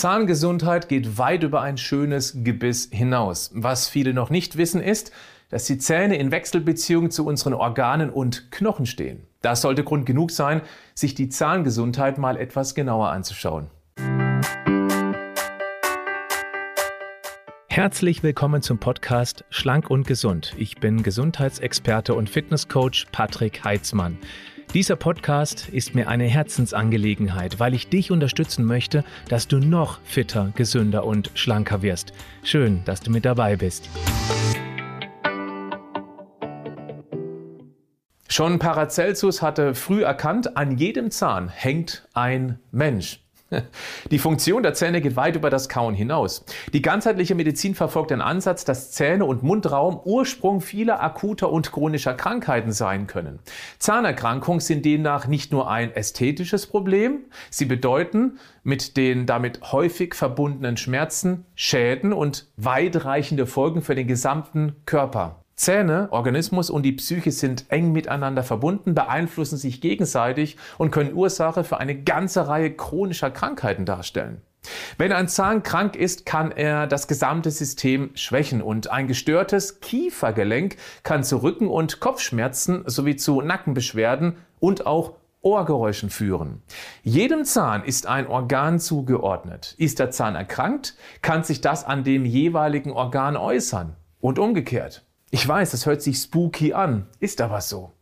Zahngesundheit geht weit über ein schönes Gebiss hinaus. Was viele noch nicht wissen ist, dass die Zähne in Wechselbeziehung zu unseren Organen und Knochen stehen. Das sollte Grund genug sein, sich die Zahngesundheit mal etwas genauer anzuschauen. Herzlich willkommen zum Podcast Schlank und Gesund. Ich bin Gesundheitsexperte und Fitnesscoach Patrick Heitzmann. Dieser Podcast ist mir eine Herzensangelegenheit, weil ich dich unterstützen möchte, dass du noch fitter, gesünder und schlanker wirst. Schön, dass du mit dabei bist. Schon Paracelsus hatte früh erkannt, an jedem Zahn hängt ein Mensch. Die Funktion der Zähne geht weit über das Kauen hinaus. Die ganzheitliche Medizin verfolgt den Ansatz, dass Zähne und Mundraum Ursprung vieler akuter und chronischer Krankheiten sein können. Zahnerkrankungen sind demnach nicht nur ein ästhetisches Problem, sie bedeuten mit den damit häufig verbundenen Schmerzen, Schäden und weitreichende Folgen für den gesamten Körper. Zähne, Organismus und die Psyche sind eng miteinander verbunden, beeinflussen sich gegenseitig und können Ursache für eine ganze Reihe chronischer Krankheiten darstellen. Wenn ein Zahn krank ist, kann er das gesamte System schwächen und ein gestörtes Kiefergelenk kann zu Rücken- und Kopfschmerzen sowie zu Nackenbeschwerden und auch Ohrgeräuschen führen. Jedem Zahn ist ein Organ zugeordnet. Ist der Zahn erkrankt, kann sich das an dem jeweiligen Organ äußern und umgekehrt. Ich weiß, das hört sich spooky an, ist aber so.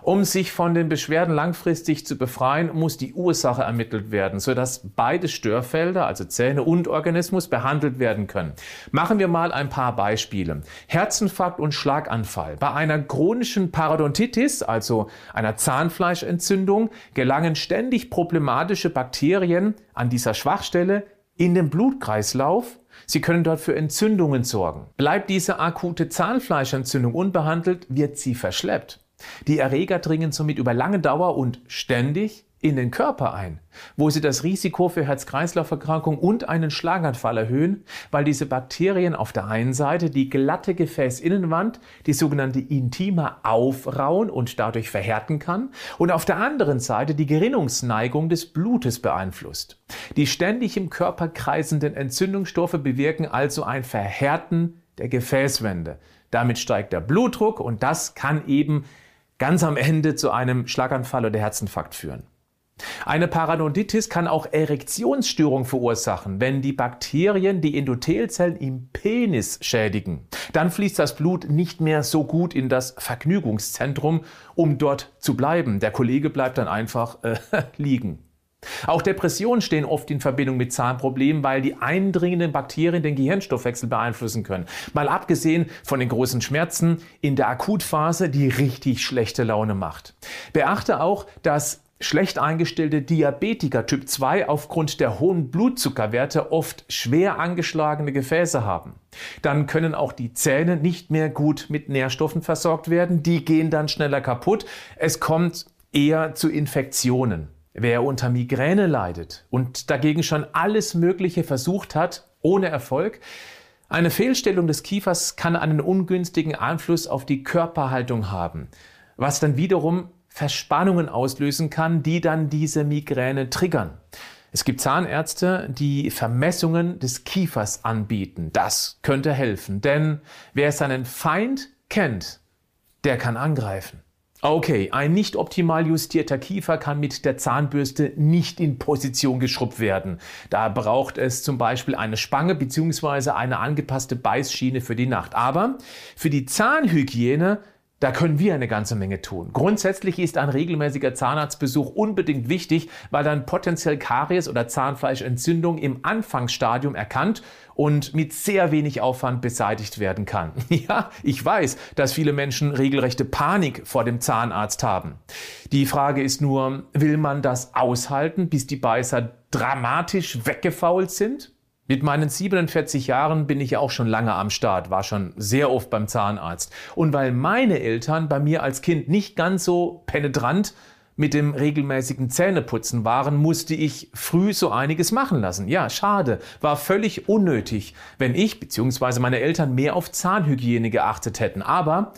Um sich von den Beschwerden langfristig zu befreien, muss die Ursache ermittelt werden, sodass beide Störfelder, also Zähne und Organismus, behandelt werden können. Machen wir mal ein paar Beispiele. Herzinfarkt und Schlaganfall. Bei einer chronischen Parodontitis, also einer Zahnfleischentzündung, gelangen ständig problematische Bakterien an dieser Schwachstelle in den Blutkreislauf Sie können dort für Entzündungen sorgen. Bleibt diese akute Zahnfleischentzündung unbehandelt, wird sie verschleppt. Die Erreger dringen somit über lange Dauer und ständig in den Körper ein, wo sie das Risiko für Herz-Kreislauf-Erkrankungen und einen Schlaganfall erhöhen, weil diese Bakterien auf der einen Seite die glatte Gefäßinnenwand, die sogenannte Intima, aufrauen und dadurch verhärten kann und auf der anderen Seite die Gerinnungsneigung des Blutes beeinflusst. Die ständig im Körper kreisenden Entzündungsstoffe bewirken also ein Verhärten der Gefäßwände. Damit steigt der Blutdruck und das kann eben ganz am Ende zu einem Schlaganfall oder Herzinfarkt führen. Eine Paranoditis kann auch Erektionsstörung verursachen, wenn die Bakterien die Endothelzellen im Penis schädigen. Dann fließt das Blut nicht mehr so gut in das Vergnügungszentrum, um dort zu bleiben. Der Kollege bleibt dann einfach äh, liegen. Auch Depressionen stehen oft in Verbindung mit Zahnproblemen, weil die eindringenden Bakterien den Gehirnstoffwechsel beeinflussen können. Mal abgesehen von den großen Schmerzen in der Akutphase, die richtig schlechte Laune macht. Beachte auch, dass schlecht eingestellte Diabetiker Typ 2 aufgrund der hohen Blutzuckerwerte oft schwer angeschlagene Gefäße haben. Dann können auch die Zähne nicht mehr gut mit Nährstoffen versorgt werden, die gehen dann schneller kaputt. Es kommt eher zu Infektionen. Wer unter Migräne leidet und dagegen schon alles Mögliche versucht hat, ohne Erfolg, eine Fehlstellung des Kiefers kann einen ungünstigen Einfluss auf die Körperhaltung haben, was dann wiederum Verspannungen auslösen kann, die dann diese Migräne triggern. Es gibt Zahnärzte, die Vermessungen des Kiefers anbieten. Das könnte helfen, denn wer seinen Feind kennt, der kann angreifen. Okay, ein nicht optimal justierter Kiefer kann mit der Zahnbürste nicht in Position geschrubbt werden. Da braucht es zum Beispiel eine Spange bzw. eine angepasste Beißschiene für die Nacht. Aber für die Zahnhygiene da können wir eine ganze Menge tun. Grundsätzlich ist ein regelmäßiger Zahnarztbesuch unbedingt wichtig, weil dann potenziell Karies oder Zahnfleischentzündung im Anfangsstadium erkannt und mit sehr wenig Aufwand beseitigt werden kann. Ja, ich weiß, dass viele Menschen regelrechte Panik vor dem Zahnarzt haben. Die Frage ist nur, will man das aushalten, bis die Beißer dramatisch weggefault sind? Mit meinen 47 Jahren bin ich ja auch schon lange am Start, war schon sehr oft beim Zahnarzt. Und weil meine Eltern bei mir als Kind nicht ganz so penetrant mit dem regelmäßigen Zähneputzen waren, musste ich früh so einiges machen lassen. Ja, schade, war völlig unnötig, wenn ich bzw. meine Eltern mehr auf Zahnhygiene geachtet hätten. Aber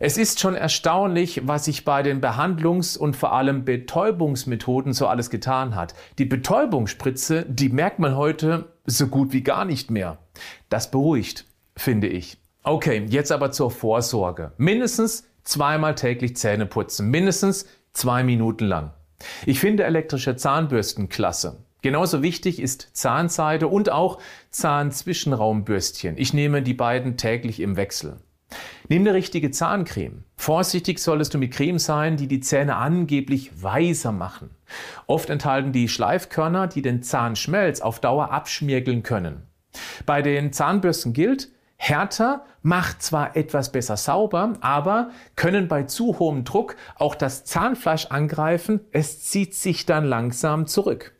Es ist schon erstaunlich, was sich bei den Behandlungs- und vor allem Betäubungsmethoden so alles getan hat. Die Betäubungsspritze, die merkt man heute so gut wie gar nicht mehr. Das beruhigt, finde ich. Okay, jetzt aber zur Vorsorge. Mindestens zweimal täglich Zähne putzen, mindestens zwei Minuten lang. Ich finde elektrische Zahnbürsten klasse. Genauso wichtig ist Zahnseide und auch Zahnzwischenraumbürstchen. Ich nehme die beiden täglich im Wechsel. Nimm eine richtige Zahncreme. Vorsichtig solltest du mit Creme sein, die die Zähne angeblich weißer machen. Oft enthalten die Schleifkörner, die den Zahnschmelz auf Dauer abschmirgeln können. Bei den Zahnbürsten gilt, härter macht zwar etwas besser sauber, aber können bei zu hohem Druck auch das Zahnfleisch angreifen, es zieht sich dann langsam zurück.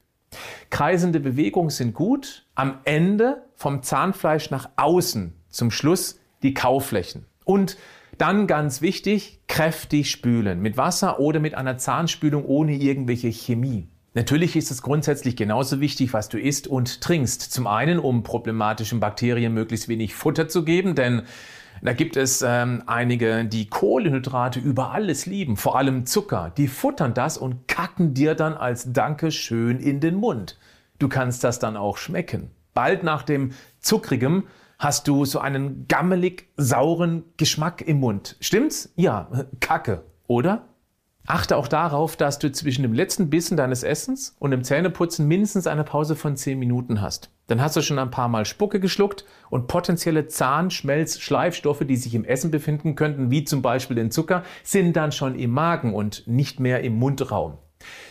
Kreisende Bewegungen sind gut, am Ende vom Zahnfleisch nach außen, zum Schluss die Kauflächen. Und dann ganz wichtig, kräftig spülen. Mit Wasser oder mit einer Zahnspülung ohne irgendwelche Chemie. Natürlich ist es grundsätzlich genauso wichtig, was du isst und trinkst. Zum einen, um problematischen Bakterien möglichst wenig Futter zu geben, denn da gibt es ähm, einige, die Kohlenhydrate über alles lieben, vor allem Zucker. Die futtern das und kacken dir dann als Danke schön in den Mund. Du kannst das dann auch schmecken. Bald nach dem Zuckrigem hast du so einen gammelig sauren Geschmack im Mund. Stimmt's? Ja, Kacke, oder? Achte auch darauf, dass du zwischen dem letzten Bissen deines Essens und dem Zähneputzen mindestens eine Pause von 10 Minuten hast. Dann hast du schon ein paar Mal Spucke geschluckt und potenzielle Zahnschmelz-Schleifstoffe, die sich im Essen befinden könnten, wie zum Beispiel den Zucker, sind dann schon im Magen und nicht mehr im Mundraum.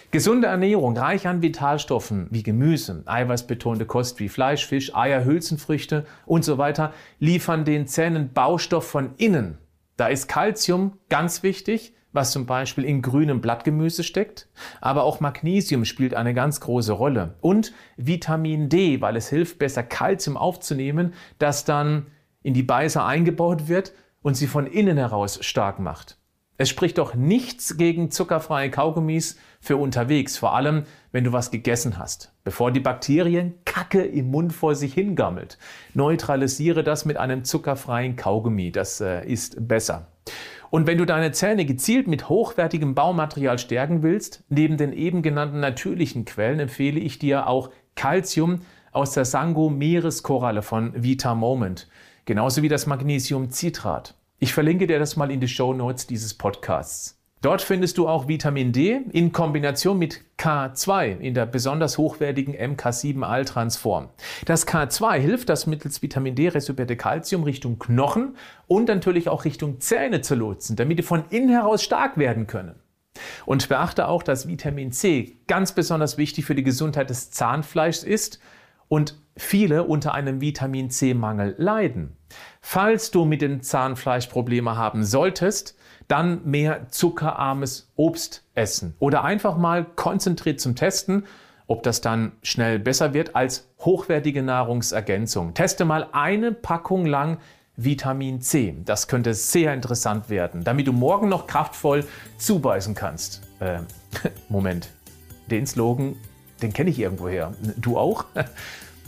Gesunde Ernährung, reich an Vitalstoffen wie Gemüse, eiweißbetonte Kost wie Fleisch, Fisch, Eier, Hülsenfrüchte und so weiter liefern den Zähnen Baustoff von innen. Da ist Calcium ganz wichtig, was zum Beispiel in grünem Blattgemüse steckt, aber auch Magnesium spielt eine ganz große Rolle und Vitamin D, weil es hilft, besser Calcium aufzunehmen, das dann in die Beißer eingebaut wird und sie von innen heraus stark macht. Es spricht doch nichts gegen zuckerfreie Kaugummis für unterwegs, vor allem wenn du was gegessen hast, bevor die Bakterien Kacke im Mund vor sich hingammelt. Neutralisiere das mit einem zuckerfreien Kaugummi, das äh, ist besser. Und wenn du deine Zähne gezielt mit hochwertigem Baumaterial stärken willst, neben den eben genannten natürlichen Quellen empfehle ich dir auch Calcium aus der Sango Meereskoralle von Vita Moment, genauso wie das Magnesiumcitrat. Ich verlinke dir das mal in die Show Notes dieses Podcasts. Dort findest du auch Vitamin D in Kombination mit K2 in der besonders hochwertigen MK7 Alltransform. Das K2 hilft, das mittels Vitamin D resorbierte Calcium Richtung Knochen und natürlich auch Richtung Zähne zu lotsen, damit die von innen heraus stark werden können. Und beachte auch, dass Vitamin C ganz besonders wichtig für die Gesundheit des Zahnfleischs ist und viele unter einem Vitamin C-Mangel leiden. Falls du mit dem Zahnfleisch Probleme haben solltest, dann mehr zuckerarmes Obst essen oder einfach mal konzentriert zum Testen, ob das dann schnell besser wird als hochwertige Nahrungsergänzung. Teste mal eine Packung lang Vitamin C. Das könnte sehr interessant werden, damit du morgen noch kraftvoll zubeißen kannst. Äh, Moment, den Slogan, den kenne ich irgendwoher. Du auch?